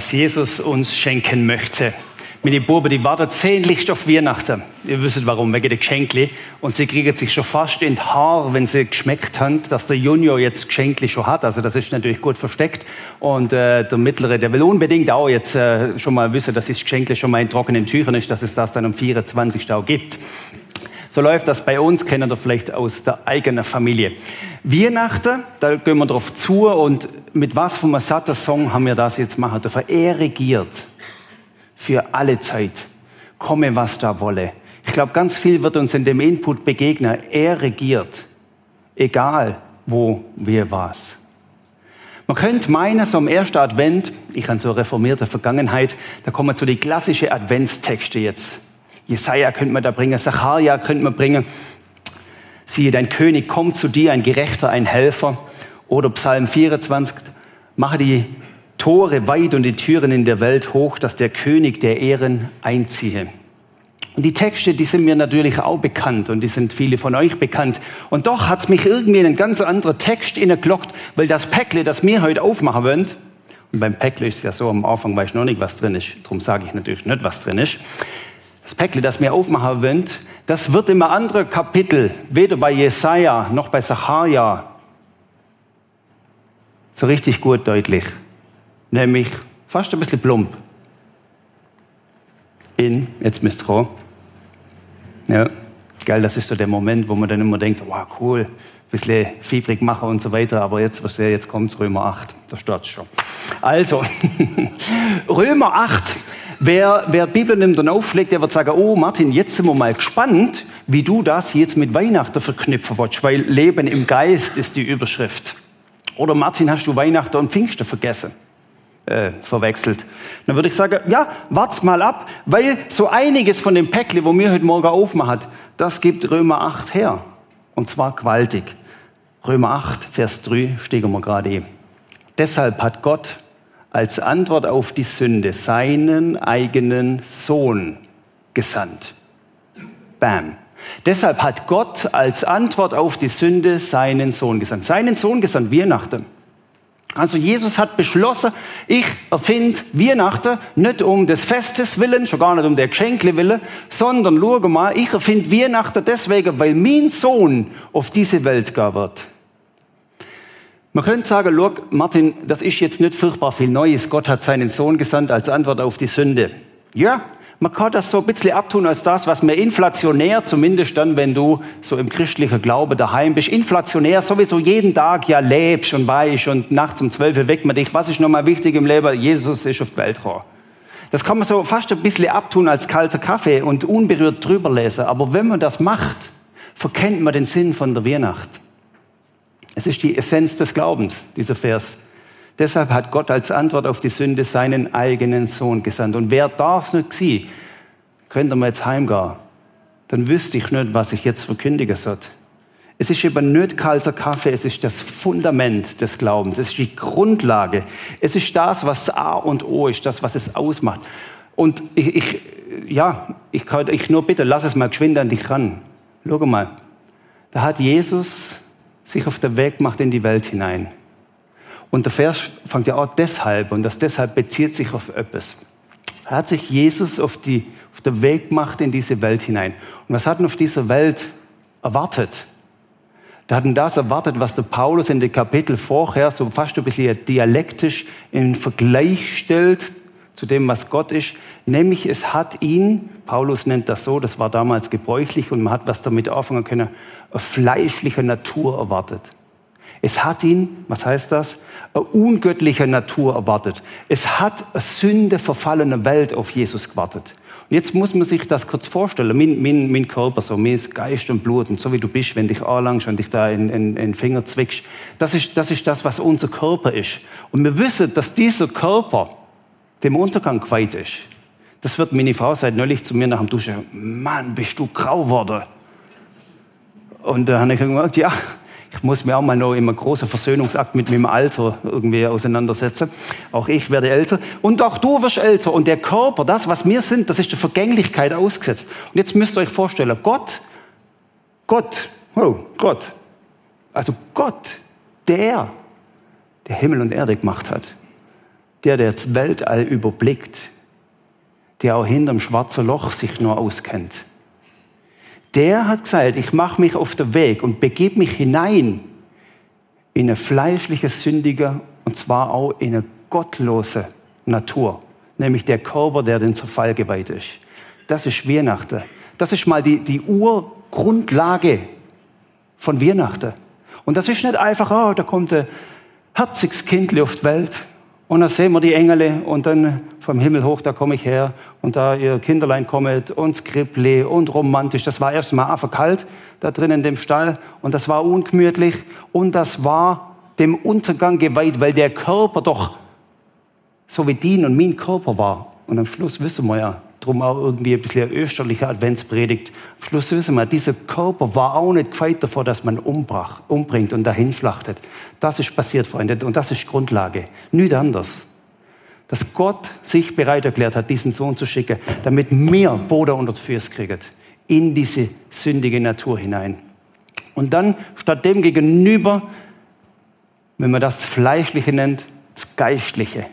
was Jesus uns schenken möchte. Meine Buben, die warten sehnlichst auf Weihnachten. Ihr wisst warum, wegen der Geschenkli. Und sie kriegen sich schon fast in Haar, wenn sie geschmeckt haben, dass der Junior jetzt Geschenkli schon hat. Also das ist natürlich gut versteckt. Und äh, der Mittlere, der will unbedingt auch jetzt äh, schon mal wissen, dass das Geschenkli schon mal in trockenen Tüchern ist, dass es das dann am 24. auch gibt. So läuft das bei uns, kennen wir vielleicht aus der eigenen Familie. Weihnachten, da gehen wir drauf zu und mit was vom satten Song haben wir das jetzt machen dürfen? Er regiert für alle Zeit. Komme, was da wolle. Ich glaube, ganz viel wird uns in dem Input begegnen. Er regiert, egal wo wir was. Man könnte meinen, so am ersten Advent, ich habe so reformierte Vergangenheit, da kommen so die klassischen Adventstexte jetzt. Jesaja könnte man da bringen, Sacharja könnte man bringen. Siehe, dein König kommt zu dir, ein Gerechter, ein Helfer. Oder Psalm 24, mache die Tore weit und die Türen in der Welt hoch, dass der König der Ehren einziehe. Und die Texte, die sind mir natürlich auch bekannt und die sind viele von euch bekannt. Und doch hat es mich irgendwie in einen ganz anderen Text inneglockt, weil das Päckle, das mir heute aufmachen wollen, und beim Päckle ist ja so, am Anfang weiß ich noch nicht, was drin ist. Darum sage ich natürlich nicht, was drin ist das Päckle, das mir aufmachen wollt, das wird im anderen Kapitel, weder bei Jesaja noch bei Sacharja, so richtig gut deutlich. Nämlich fast ein bisschen plump. In, jetzt müsst ihr Ja, geil, das ist so der Moment, wo man dann immer denkt, wow, cool, ein bisschen fiebrig machen und so weiter, aber jetzt, was jetzt kommt, Römer 8, da steht schon. Also, Römer 8, Wer, wer Bibel nimmt und aufschlägt, der wird sagen, oh Martin, jetzt sind wir mal gespannt, wie du das jetzt mit Weihnachten verknüpfen willst, weil Leben im Geist ist die Überschrift. Oder Martin, hast du Weihnachten und Pfingsten vergessen? Äh, verwechselt. Dann würde ich sagen, ja, wart's mal ab, weil so einiges von dem Päckle, wo mir heute Morgen aufmacht, das gibt Römer 8 her. Und zwar gewaltig. Römer 8, Vers 3 stehen wir gerade. Deshalb hat Gott als Antwort auf die Sünde seinen eigenen Sohn gesandt. Bam. Deshalb hat Gott als Antwort auf die Sünde seinen Sohn gesandt. Seinen Sohn gesandt, Weihnachten. Also Jesus hat beschlossen, ich erfinde Weihnachten nicht um des Festes willen, schon gar nicht um der Geschenkle willen, sondern schau mal, ich erfinde Weihnachten deswegen, weil mein Sohn auf diese Welt gehen wird. Man könnte sagen, look, Martin, das ist jetzt nicht furchtbar viel Neues. Gott hat seinen Sohn gesandt als Antwort auf die Sünde. Ja, man kann das so ein bisschen abtun als das, was mir inflationär, zumindest dann, wenn du so im christlichen Glaube daheim bist, inflationär sowieso jeden Tag ja lebst und weißt und nachts um zwölf weckt man dich. Was ist nochmal wichtig im Leben? Jesus ist auf die Welt gekommen. Das kann man so fast ein bisschen abtun als kalter Kaffee und unberührt drüber lesen. Aber wenn man das macht, verkennt man den Sinn von der Weihnacht. Es ist die Essenz des Glaubens, dieser Vers. Deshalb hat Gott als Antwort auf die Sünde seinen eigenen Sohn gesandt. Und wer das nicht sie, könnte man jetzt heimgehen. Dann wüsste ich nicht, was ich jetzt verkündigen soll. Es ist eben nicht kalter Kaffee, es ist das Fundament des Glaubens, es ist die Grundlage, es ist das, was A und O ist, das, was es ausmacht. Und ich, ich ja, ich kann ich nur bitte, lass es mal geschwind an dich ran. Schau mal, da hat Jesus sich auf den Weg macht in die Welt hinein. Und der Vers fängt ja auch deshalb, und das deshalb bezieht sich auf etwas. Er hat sich Jesus auf, die, auf den Weg gemacht in diese Welt hinein. Und was hat er auf dieser Welt erwartet? Da hatten das erwartet, was der Paulus in den Kapitel vorher so fast ein bisschen dialektisch in Vergleich stellt zu dem, was Gott ist. Nämlich es hat ihn, Paulus nennt das so, das war damals gebräuchlich und man hat was damit anfangen können, fleischliche Natur erwartet. Es hat ihn, was heißt das? Eine ungöttliche Natur erwartet. Es hat eine Sünde verfallene Welt auf Jesus gewartet. Und jetzt muss man sich das kurz vorstellen. Mein, mein, mein Körper, so mein Geist und Blut und so wie du bist, wenn dich anlangst und dich da in den Finger zwickst, das ist, das ist das, was unser Körper ist. Und wir wissen, dass dieser Körper dem Untergang geweiht ist. Das wird meine Frau seit neulich zu mir nach dem Duschen. Mann, bist du grau geworden. Und da habe ich gesagt, ja, ich muss mir auch mal noch immer großen Versöhnungsakt mit meinem Alter irgendwie auseinandersetzen. Auch ich werde älter und auch du wirst älter. Und der Körper, das, was wir sind, das ist der Vergänglichkeit ausgesetzt. Und jetzt müsst ihr euch vorstellen, Gott, Gott, oh, Gott, also Gott, der, der Himmel und Erde gemacht hat, der, der das Weltall überblickt, der auch hinterm schwarzen Loch sich nur auskennt. Der hat gesagt, ich mache mich auf den Weg und begebe mich hinein in eine fleischliche, sündige und zwar auch in eine gottlose Natur, nämlich der Körper, der den Zerfall geweiht ist. Das ist Weihnachten. Das ist mal die, die Urgrundlage von Weihnachten. Und das ist nicht einfach, oh, da kommt ein herziges Kind auf die Welt und dann sehen wir die Engel und dann vom Himmel hoch, da komme ich her und da ihr Kinderlein kommet und Skripple und romantisch. Das war erst mal einfach kalt da drin in dem Stall und das war ungemütlich und das war dem Untergang geweiht, weil der Körper doch so wie din und mein Körper war. Und am Schluss wissen wir ja, Drum auch irgendwie ein bisschen österliche Adventspredigt. Am Schluss wissen wir, dieser Körper war auch nicht gefeit davor, dass man umbrach, umbringt und dahin schlachtet. Das ist passiert, Freunde, und das ist Grundlage. Nicht anders. Dass Gott sich bereit erklärt hat, diesen Sohn zu schicken, damit wir Boden unter die Füße kriegen. In diese sündige Natur hinein. Und dann statt dem gegenüber, wenn man das Fleischliche nennt, das Geistliche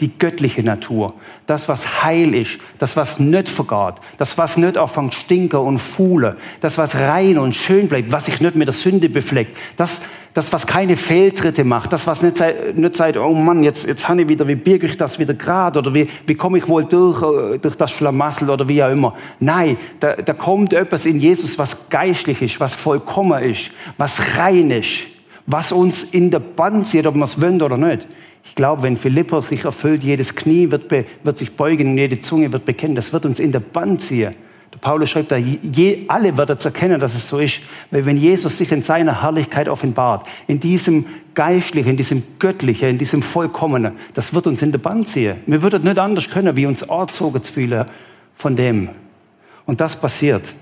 die göttliche Natur, das, was heil ist, das, was nicht vergaht, das, was nicht anfängt stinken und fuhle, das, was rein und schön bleibt, was sich nicht mit der Sünde befleckt, das, das was keine Fehltritte macht, das, was nicht, nicht sagt, oh Mann, jetzt, jetzt habe ich wieder, wie birge ich das wieder gerade oder wie, wie komme ich wohl durch, äh, durch das Schlamassel oder wie auch immer. Nein, da, da kommt etwas in Jesus, was geistlich ist, was vollkommen ist, was rein ist, was uns in der Band sieht, ob wir es wollen oder nicht. Ich glaube, wenn Philippa sich erfüllt, jedes Knie wird, wird sich beugen und jede Zunge wird bekennen. Das wird uns in der Band ziehen. Der Paulus schreibt da, je, alle werden es erkennen, dass es so ist. Weil wenn Jesus sich in seiner Herrlichkeit offenbart, in diesem Geistlichen, in diesem Göttlichen, in diesem Vollkommenen, das wird uns in der Band ziehen. Wir würden nicht anders können, wie uns angezogen zu fühlen von dem. Und das passiert.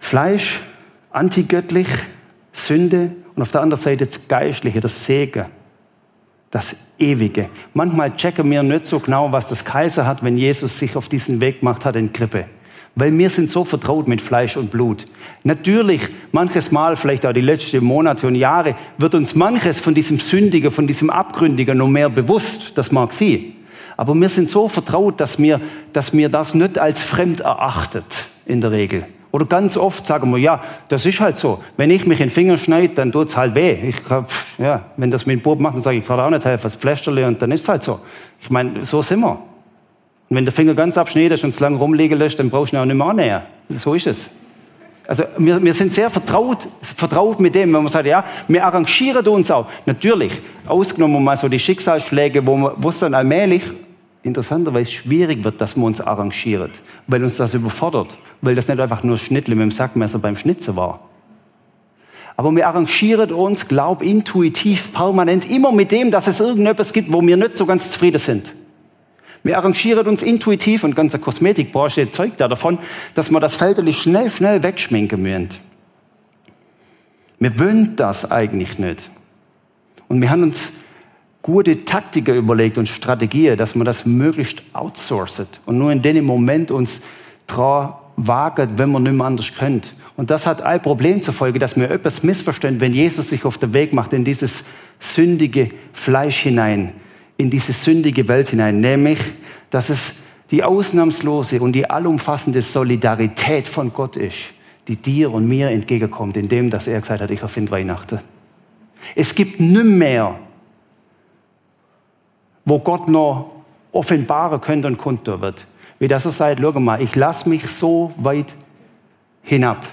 Fleisch, antigöttlich, Sünde, und auf der anderen Seite das Geistliche, das Segen, das Ewige. Manchmal checken wir nicht so genau, was das Kaiser hat, wenn Jesus sich auf diesen Weg gemacht hat in Krippe. Weil wir sind so vertraut mit Fleisch und Blut. Natürlich, manches Mal, vielleicht auch die letzten Monate und Jahre, wird uns manches von diesem Sündigen, von diesem Abgründigen noch mehr bewusst. Das mag sie. Aber wir sind so vertraut, dass wir, dass wir das nicht als fremd erachtet, in der Regel. Oder ganz oft sagen wir, ja, das ist halt so. Wenn ich mich in den Finger schneide, dann tut es halt weh. Ich, ja, wenn das mit dem Bub macht, dann sage ich, ich kann auch nicht helfen, das Pflästerle und dann ist es halt so. Ich meine, so sind wir. Und wenn der Finger ganz abschneidest und es lang rumliegen lässt, dann brauchst du ihn auch nicht mehr annähern. So ist es. Also wir, wir sind sehr vertraut, vertraut mit dem, wenn man sagt, ja, wir arrangieren uns auch. Natürlich, ausgenommen mal so die Schicksalsschläge, wo es dann allmählich interessanterweise schwierig wird, dass man uns arrangiert, weil uns das überfordert, weil das nicht einfach nur Schnittle mit dem Sackmesser beim Schnitzen war. Aber wir arrangieren uns, glaub, intuitiv, permanent, immer mit dem, dass es irgendetwas gibt, wo wir nicht so ganz zufrieden sind. Wir arrangieren uns intuitiv und ganze Kosmetikbranche zeugt ja davon, dass man das Felderli schnell, schnell wegschminken müssen. Wir wollen das eigentlich nicht. Und wir haben uns gute Taktiken überlegt und Strategien, dass man das möglichst outsourcet und nur in dem Moment uns dran wagen, wenn man nicht mehr anders kennt. Und das hat ein Problem zur Folge, dass wir etwas missverstehen, wenn Jesus sich auf den Weg macht in dieses sündige Fleisch hinein, in diese sündige Welt hinein, nämlich, dass es die ausnahmslose und die allumfassende Solidarität von Gott ist, die dir und mir entgegenkommt, indem dass er gesagt hat, ich erfinde Weihnachten. Es gibt nimmer wo Gott noch offenbaren könnte und kundtun wird. Wie das er sagt, schau mal, ich lasse mich so weit hinab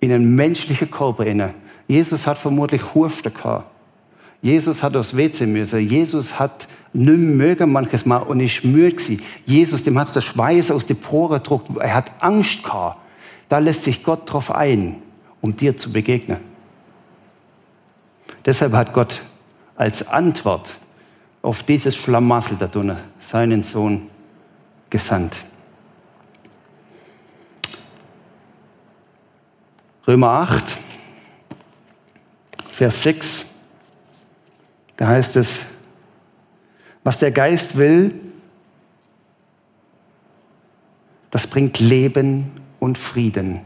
in einen menschlichen Körper inne. Jesus hat vermutlich Hurste gehabt. Jesus hat aufs WC müssen. Jesus hat nicht mögen manches Mal und ist müde gewesen. Jesus, dem hat der Schweiß aus den Poren gedruckt. Er hat Angst gehabt. Da lässt sich Gott drauf ein, um dir zu begegnen. Deshalb hat Gott als Antwort auf dieses Schlamassel da drinnen seinen Sohn gesandt. Römer 8, Vers 6, da heißt es, was der Geist will, das bringt Leben und Frieden.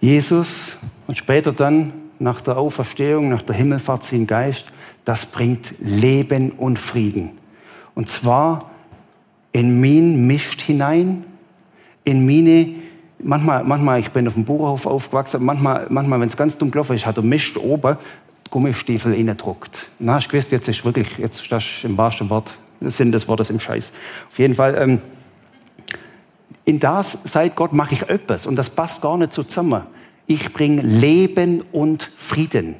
Jesus und später dann nach der Auferstehung, nach der Himmelfahrt, sein Geist, das bringt Leben und Frieden. Und zwar in mein mischt hinein, in meine, manchmal, manchmal, ich bin auf dem Bauernhof aufgewachsen, manchmal, manchmal wenn es ganz dunkel ist, hat er mischt oben Gummistiefel reindruckt. Na, ich gewusst, jetzt ist wirklich, jetzt ist das im wahrsten Wort, Sinn des Wortes im Scheiß. Auf jeden Fall, ähm, in das, seit Gott, mache ich etwas und das passt gar nicht zusammen. Ich bringe Leben und Frieden.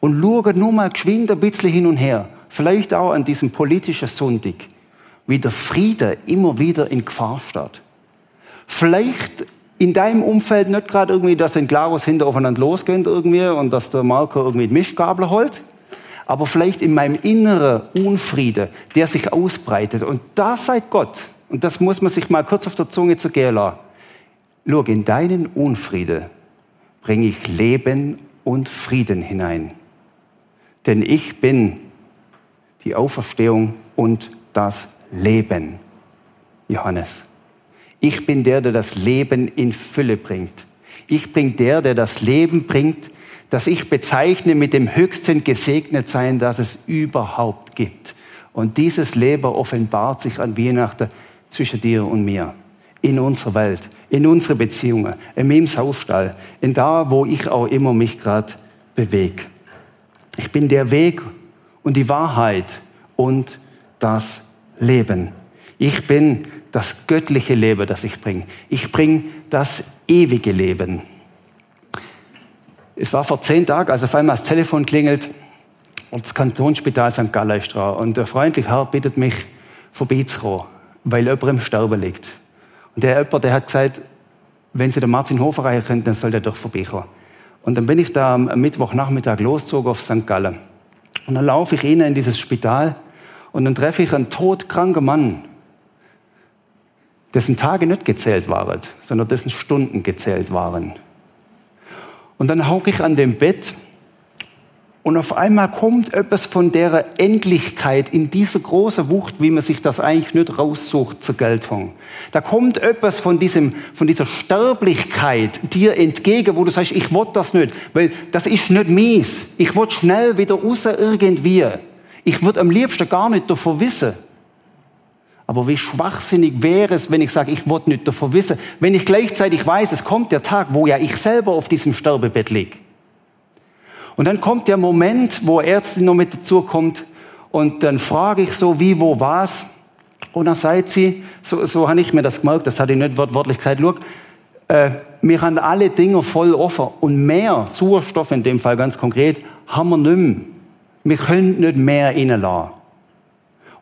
Und schaue nur mal geschwind ein bisschen hin und her. Vielleicht auch an diesem politischen Sonntag, wie der Friede immer wieder in Gefahr steht. Vielleicht in deinem Umfeld nicht gerade irgendwie, dass ein Glarus hinter aufeinander losgeht irgendwie und dass der Marco irgendwie die Mischgabel holt, aber vielleicht in meinem inneren Unfriede, der sich ausbreitet. Und da seid Gott. Und das muss man sich mal kurz auf der Zunge zergehen lassen. Schau, in deinen Unfriede bringe ich Leben und Frieden hinein. Denn ich bin die Auferstehung und das Leben. Johannes. Ich bin der, der das Leben in Fülle bringt. Ich bin der, der das Leben bringt, das ich bezeichne mit dem höchsten Gesegnetsein, das es überhaupt gibt. Und dieses Leben offenbart sich an Weihnachten zwischen dir und mir, in unserer Welt, in unsere Beziehungen, in meinem Saustall, in da, wo ich auch immer mich gerade bewege. Ich bin der Weg und die Wahrheit und das Leben. Ich bin das göttliche Leben, das ich bringe. Ich bringe das ewige Leben. Es war vor zehn Tagen, als auf einmal das Telefon klingelt und das Kantonsspital St. Gallen ist dran. Und der freundliche Herr bittet mich, vorbeizukommen, weil jemand im Sterben liegt. Und der jemand, der hat gesagt, wenn Sie den Martin Hofer erreichen können, dann soll der doch vorbeikommen. Und dann bin ich da am Mittwochnachmittag losgezogen auf St. Gallen. Und dann laufe ich rein in dieses Spital und dann treffe ich einen todkranken Mann dessen Tage nicht gezählt waren, sondern dessen Stunden gezählt waren. Und dann hauke ich an dem Bett und auf einmal kommt etwas von der Endlichkeit in diese große Wucht, wie man sich das eigentlich nicht raussucht zur Geltung. Da kommt etwas von, diesem, von dieser Sterblichkeit dir entgegen, wo du sagst, ich will das nicht, weil das ist nicht mies. Ich will schnell wieder raus irgendwie. Ich würde am liebsten gar nicht davon wissen. Aber wie schwachsinnig wäre es, wenn ich sage, ich wollte nicht davon wissen, wenn ich gleichzeitig weiß, es kommt der Tag, wo ja ich selber auf diesem Sterbebett liege. Und dann kommt der Moment, wo Ärztin noch mit dazu kommt und dann frage ich so, wie, wo, was. Und dann sagt sie, so, so habe ich mir das gemerkt, das hatte ich nicht wortwörtlich gesagt, schau, äh, wir haben alle Dinge voll offen und mehr Sauerstoff in dem Fall ganz konkret haben wir nicht mehr. Wir können nicht mehr reinlassen.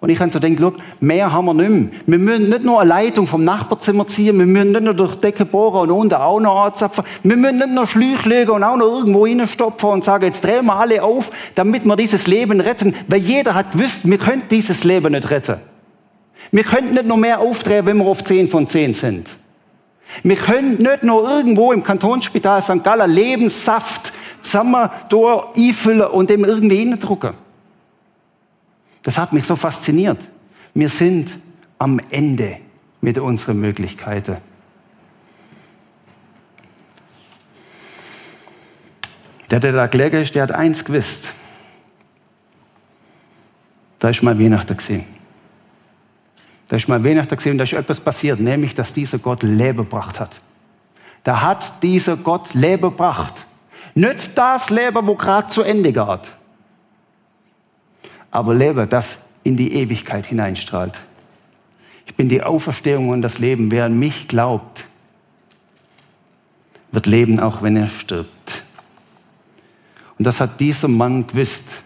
Und ich habe so gedacht, mehr haben wir nicht mehr. Wir müssen nicht nur eine Leitung vom Nachbarzimmer ziehen, wir müssen nicht nur durch die Decke bohren und unten auch noch anzapfen. Wir müssen nicht nur Schläuche legen und auch noch irgendwo reinstopfen und sagen, jetzt drehen wir alle auf, damit wir dieses Leben retten. Weil jeder hat gewusst, wir können dieses Leben nicht retten. Wir können nicht noch mehr aufdrehen, wenn wir auf 10 von 10 sind. Wir können nicht nur irgendwo im Kantonsspital St. Gallen Lebenssaft zusammen durch einfüllen und dem irgendwie hineindrucken. Das hat mich so fasziniert. Wir sind am Ende mit unseren Möglichkeiten. Der, der da gelegen ist, der hat eins gewusst. Da ist mal Weihnachten gesehen. Da ist mal Weihnachten gesehen und da ist etwas passiert, nämlich, dass dieser Gott Leben gebracht hat. Da hat dieser Gott Leben gebracht. Nicht das Leben, wo gerade zu Ende geht, aber Leben, das in die Ewigkeit hineinstrahlt. Ich bin die Auferstehung und das Leben. Wer an mich glaubt, wird leben, auch wenn er stirbt. Und das hat dieser Mann gewusst.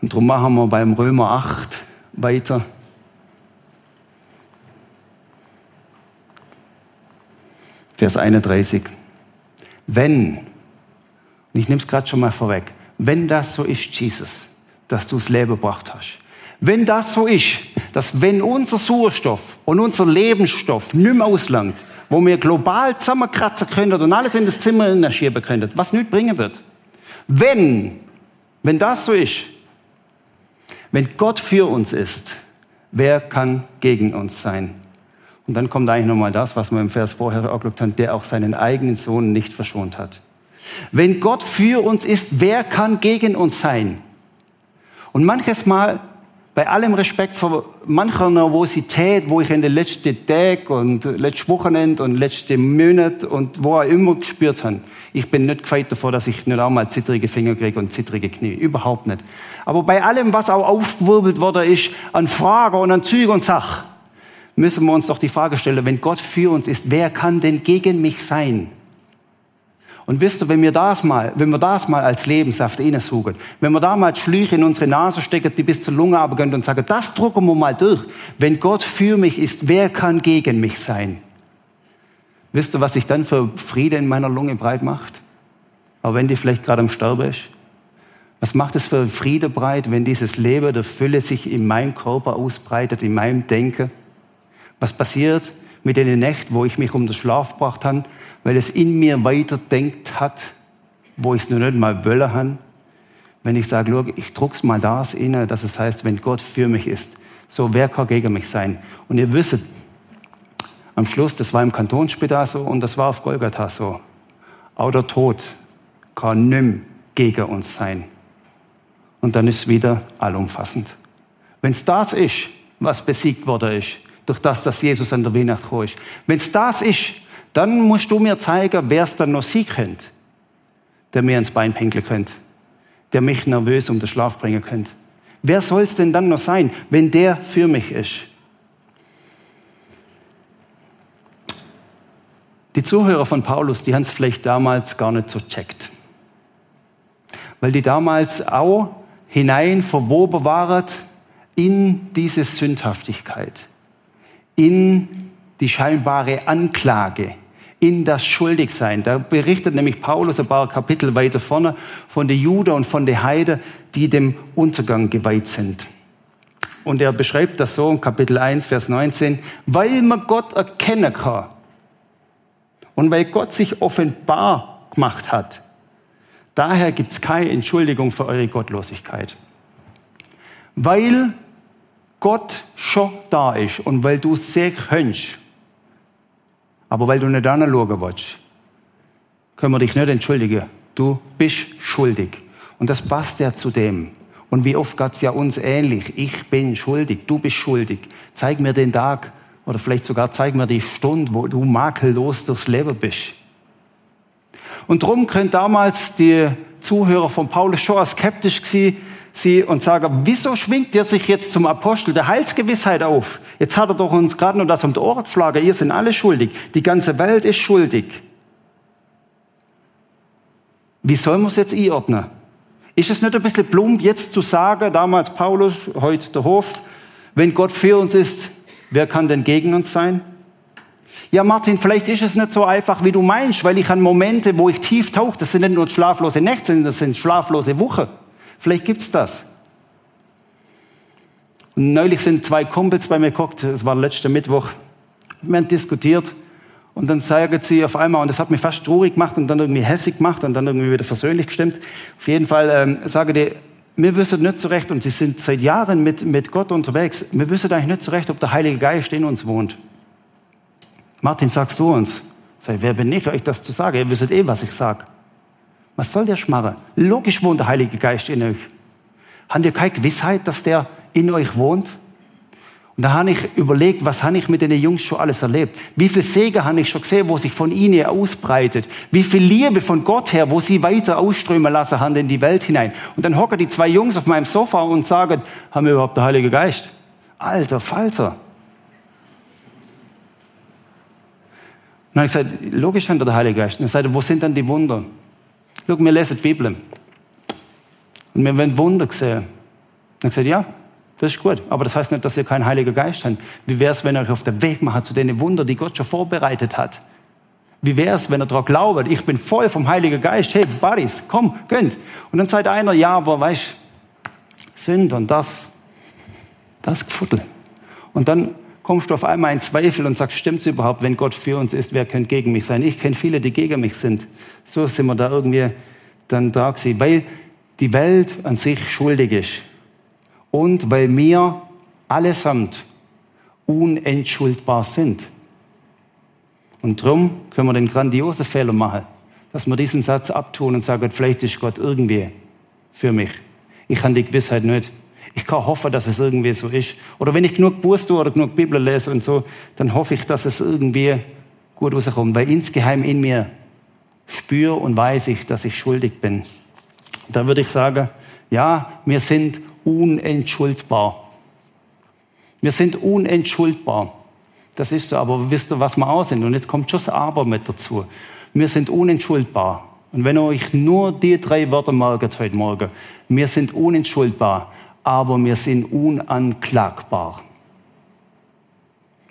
Und darum machen wir beim Römer 8 weiter. Vers 31. Wenn, und ich nehme es gerade schon mal vorweg, wenn das so ist, Jesus, dass du das Leben gebracht hast. Wenn das so ist, dass wenn unser Sauerstoff und unser Lebensstoff nicht mehr auslangt, wo wir global zusammenkratzen können und alles in das Zimmer schieben können, was nicht bringen wird. Wenn, wenn das so ist, wenn Gott für uns ist, wer kann gegen uns sein? Und dann kommt eigentlich nochmal das, was wir im Vers vorher gesagt haben, der auch seinen eigenen Sohn nicht verschont hat. Wenn Gott für uns ist, wer kann gegen uns sein? Und manches Mal, bei allem Respekt vor mancher Nervosität, wo ich in den letzten Tagen und letzten Wochenende und letzten Monat und wo auch immer gespürt habe, ich bin nicht gefeit davor, dass ich nicht einmal zittrige Finger kriege und zittrige Knie. Überhaupt nicht. Aber bei allem, was auch aufgewirbelt worden ist, an Fragen und an Zügen und Sach, müssen wir uns doch die Frage stellen, wenn Gott für uns ist, wer kann denn gegen mich sein? Und wisst ihr, wenn wir das mal, wenn wir das mal als Lebenssaft suchen, wenn wir da mal Schlüche in unsere Nase stecken, die bis zur Lunge abgehen und sagen, das drucken wir mal durch. Wenn Gott für mich ist, wer kann gegen mich sein? Wisst ihr, was sich dann für Friede in meiner Lunge breit macht? Auch wenn die vielleicht gerade am Sterben ist. Was macht es für Friede breit, wenn dieses Leben der Fülle sich in meinem Körper ausbreitet, in meinem Denken? Was passiert mit den Nächten, wo ich mich um den Schlaf gebracht habe, weil es in mir weiterdenkt hat, wo ich es noch nicht mal wollen habe. Wenn ich sage, schau, ich druck's mal das inne, dass es heißt, wenn Gott für mich ist, so wer kann gegen mich sein? Und ihr wisst, am Schluss, das war im Kantonsspital so und das war auf Golgatha so. Auch der Tod kann nimm gegen uns sein. Und dann ist es wieder allumfassend. Wenn es das ist, was besiegt worden ist, durch das, dass Jesus an der Weihnacht gekommen ist. Wenn es das ist, dann musst du mir zeigen, wer es dann noch sie kennt, der mir ins Bein pinkeln könnte, der mich nervös um den Schlaf bringen könnte. Wer soll es denn dann noch sein, wenn der für mich ist? Die Zuhörer von Paulus, die haben es vielleicht damals gar nicht so checkt. Weil die damals auch hinein verwoben waren in diese Sündhaftigkeit, in die scheinbare Anklage, in das Schuldigsein. Da berichtet nämlich Paulus ein paar Kapitel weiter vorne von den Juden und von den Heiden, die dem Untergang geweiht sind. Und er beschreibt das so in Kapitel 1, Vers 19, weil man Gott erkennen kann und weil Gott sich offenbar gemacht hat. Daher gibt es keine Entschuldigung für eure Gottlosigkeit. Weil Gott schon da ist und weil du sehr kannst, aber weil du nicht anschauen willst, können wir dich nicht entschuldigen. Du bist schuldig. Und das passt ja zu dem. Und wie oft geht es ja uns ähnlich. Ich bin schuldig, du bist schuldig. Zeig mir den Tag oder vielleicht sogar zeig mir die Stunde, wo du makellos durchs Leben bist. Und darum können damals die Zuhörer von Paulus schon skeptisch gewesen sie und sagen, wieso schwingt er sich jetzt zum Apostel der Heilsgewissheit auf? Jetzt hat er doch uns gerade nur das um die Ohren geschlagen, ihr sind alle schuldig, die ganze Welt ist schuldig. Wie soll man es jetzt einordnen? Ist es nicht ein bisschen plump, jetzt zu sagen, damals Paulus, heute der Hof, wenn Gott für uns ist, wer kann denn gegen uns sein? Ja, Martin, vielleicht ist es nicht so einfach, wie du meinst, weil ich an Momente, wo ich tief tauche, das sind nicht nur schlaflose Nächte, das sind schlaflose Wochen. Vielleicht gibt es das. Und neulich sind zwei Kumpels bei mir geguckt, es war letzter Mittwoch, wir haben diskutiert und dann sagen sie auf einmal, und das hat mich fast traurig gemacht und dann irgendwie hässig gemacht und dann irgendwie wieder versöhnlich gestimmt. Auf jeden Fall ähm, sagen die, wir wissen nicht so recht, und sie sind seit Jahren mit, mit Gott unterwegs, wir wissen eigentlich nicht so recht, ob der Heilige Geist in uns wohnt. Martin, sagst du uns? Sag, wer bin ich, euch das zu sagen? Ihr wisst eh, was ich sage. Was soll der Schmarre? Logisch wohnt der Heilige Geist in euch. Habt ihr keine Gewissheit, dass der in euch wohnt? Und da habe ich überlegt, was habe ich mit den Jungs schon alles erlebt? Wie viel Segen habe ich schon gesehen, wo sich von ihnen ausbreitet? Wie viel Liebe von Gott her, wo sie weiter ausströmen lassen haben in die Welt hinein? Und dann hocken die zwei Jungs auf meinem Sofa und sagen, haben wir überhaupt den Heiligen Geist? Alter Falter. Und dann habe ich gesagt, logisch haben wir den Heiligen Geist. Und dann sagt er, wo sind denn die Wunder? Schau, wir lesen die Bibel. Und wir werden Wunder sehen. Dann gesagt, ja, das ist gut. Aber das heißt nicht, dass ihr keinen Heiligen Geist habt. Wie wäre es, wenn ihr euch auf den Weg macht zu den Wunder, die Gott schon vorbereitet hat? Wie wäre es, wenn ihr daran glaubt, ich bin voll vom Heiligen Geist, hey, Buddies, komm, gönnt. Und dann sagt einer, ja, aber weißt sind und das, das Gefuddel. Und dann kommst du auf einmal in Zweifel und sagst, stimmt es überhaupt, wenn Gott für uns ist, wer könnte gegen mich sein? Ich kenne viele, die gegen mich sind. So sind wir da irgendwie dann da gewesen, weil die Welt an sich schuldig ist und weil wir allesamt unentschuldbar sind. Und darum können wir den grandiosen Fehler machen, dass wir diesen Satz abtun und sagen, vielleicht ist Gott irgendwie für mich. Ich habe die Gewissheit nicht. Ich kann hoffen, dass es irgendwie so ist. Oder wenn ich genug Buß tue oder genug Bibel lese und so, dann hoffe ich, dass es irgendwie gut rauskommt. Weil insgeheim in mir spüre und weiß ich, dass ich schuldig bin. Da würde ich sagen, ja, wir sind unentschuldbar. Wir sind unentschuldbar. Das ist so, aber wisst ihr, was wir auch sind? Und jetzt kommt schon das Aber mit dazu. Wir sind unentschuldbar. Und wenn ihr euch nur die drei Wörter merkt heute Morgen, wir sind unentschuldbar, aber wir sind unanklagbar.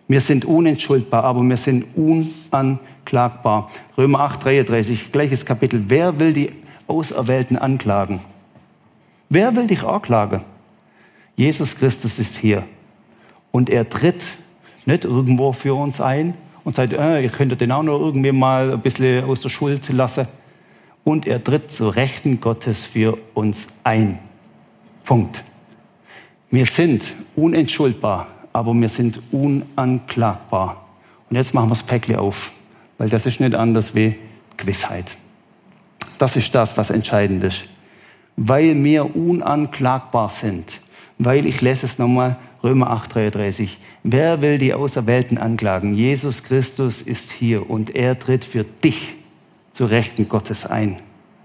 Wir sind unentschuldbar, aber wir sind unanklagbar. Römer 8, 33, gleiches Kapitel. Wer will die Auserwählten anklagen? Wer will dich anklagen? Jesus Christus ist hier. Und er tritt nicht irgendwo für uns ein und sagt, äh, ihr könntet den auch noch irgendwie mal ein bisschen aus der Schuld lassen. Und er tritt zur Rechten Gottes für uns ein. Punkt. Wir sind unentschuldbar, aber wir sind unanklagbar. Und jetzt machen wir das Päckchen auf, weil das ist nicht anders wie Gewissheit. Das ist das, was entscheidend ist. Weil wir unanklagbar sind, weil ich lese es nochmal, Römer 8, 33. Wer will die Auserwählten anklagen? Jesus Christus ist hier und er tritt für dich zu Rechten Gottes ein.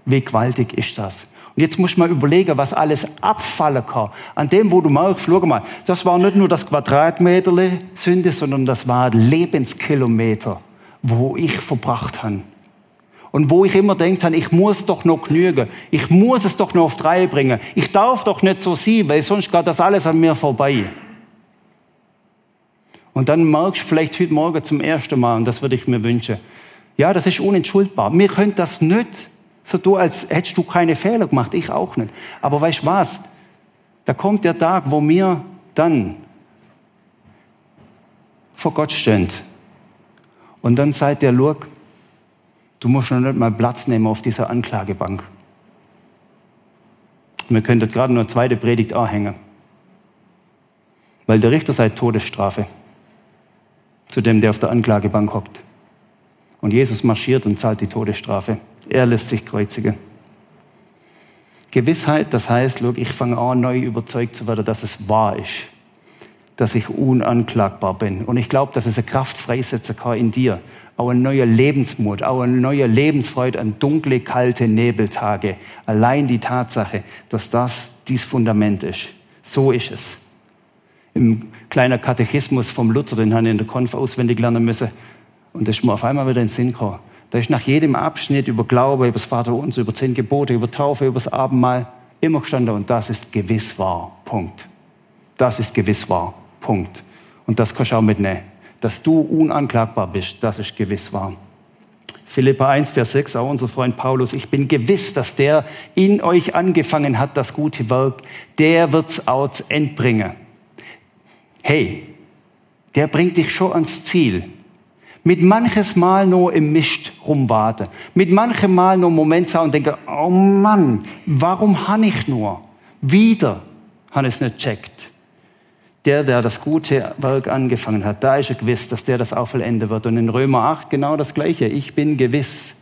Wie gewaltig ist das? Und jetzt muss man überlegen, was alles abfallen kann. An dem, wo du merkst, schau mal, das war nicht nur das Quadratmeter Sünde, sondern das war Lebenskilometer, wo ich verbracht habe. Und wo ich immer denkt habe, ich muss doch noch genügen. Ich muss es doch noch auf drei bringen. Ich darf doch nicht so sein, weil sonst geht das alles an mir vorbei. Und dann merkst du vielleicht heute Morgen zum ersten Mal, und das würde ich mir wünschen, ja, das ist unentschuldbar. Wir können das nicht so tun, als hättest du keine Fehler gemacht. Ich auch nicht. Aber weißt du was? Da kommt der Tag, wo wir dann vor Gott stehen. Und dann sagt der, Lurk, du musst noch nicht mal Platz nehmen auf dieser Anklagebank. Wir könnten gerade noch eine zweite Predigt anhängen. Weil der Richter sagt Todesstrafe zu dem, der auf der Anklagebank hockt. Und Jesus marschiert und zahlt die Todesstrafe. Er lässt sich kreuzigen. Gewissheit, das heißt, look, ich fange an, neu überzeugt zu werden, dass es wahr ist, dass ich unanklagbar bin. Und ich glaube, dass es eine Kraft freisetzen kann in dir. Auch ein neuer Lebensmut, auch eine neue Lebensfreude an dunkle, kalte Nebeltage. Allein die Tatsache, dass das dies Fundament ist. So ist es im kleinen Katechismus vom Luther, den habe ich in der Konf auswendig lernen müssen. Und da ist mir auf einmal wieder in den Sinn gekommen. Da ist nach jedem Abschnitt über Glaube, über das Vaterunser, über zehn Gebote, über Taufe, über das Abendmahl immer gestanden. Und das ist gewiss wahr. Punkt. Das ist gewiss wahr. Punkt. Und das kannst du auch mitnehmen. Dass du unanklagbar bist, das ist gewiss wahr. Philippa 1, Vers 6, auch unser Freund Paulus, ich bin gewiss, dass der in euch angefangen hat, das gute Werk, der wird's auch zu Ende bringen hey, der bringt dich schon ans Ziel. Mit manches Mal nur im Mist rumwarten. Mit manchem Mal nur Moment sagen und denken, oh Mann, warum han ich nur? Wieder han es nicht checkt. Der, der das gute Werk angefangen hat, da ist er gewiss, dass der das auch vollenden wird. Und in Römer 8 genau das Gleiche. Ich bin gewiss,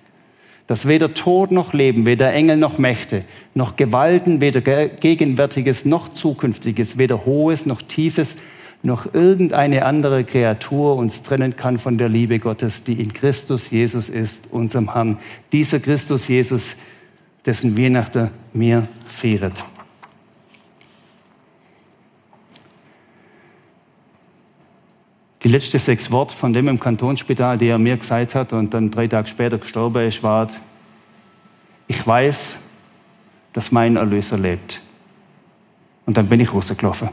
dass weder Tod noch Leben, weder Engel noch Mächte, noch Gewalten, weder Gegenwärtiges noch Zukünftiges, weder Hohes noch Tiefes, noch irgendeine andere Kreatur uns trennen kann von der Liebe Gottes, die in Christus Jesus ist, unserem Herrn. Dieser Christus Jesus, dessen Weihnachten mir feiert. Die letzten sechs Worte von dem im Kantonsspital, die er mir gesagt hat und dann drei Tage später gestorben ist, war, ich weiß, dass mein Erlöser lebt. Und dann bin ich rausgelaufen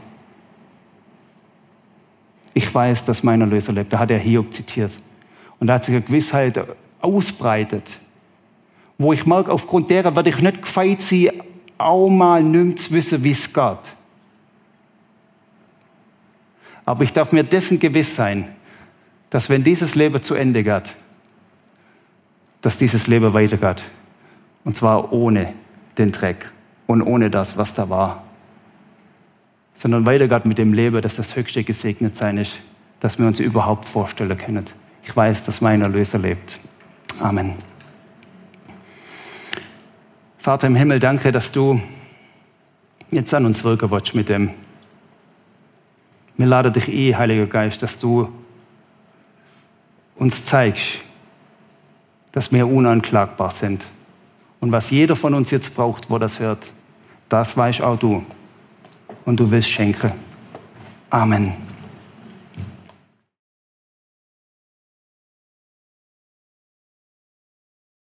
ich weiß, dass mein Erlöser lebt. Da hat er Hiob zitiert. Und da hat sich eine Gewissheit ausbreitet, wo ich merke, aufgrund derer werde ich nicht gefeit sein, auch mal nichts wissen, wie es geht. Aber ich darf mir dessen gewiss sein, dass wenn dieses Leben zu Ende geht, dass dieses Leben weitergeht. Und zwar ohne den Dreck und ohne das, was da war sondern weitergeht mit dem Leben, dass das höchste gesegnet sein ist, dass wir uns überhaupt vorstellen können. Ich weiß, dass mein Erlöser lebt. Amen. Vater im Himmel, danke, dass du jetzt an uns wirken willst mit dem. Wir laden dich eh, Heiliger Geist, dass du uns zeigst, dass wir unanklagbar sind. Und was jeder von uns jetzt braucht, wo das hört, das weißt auch du. Und du willst schenken. Amen.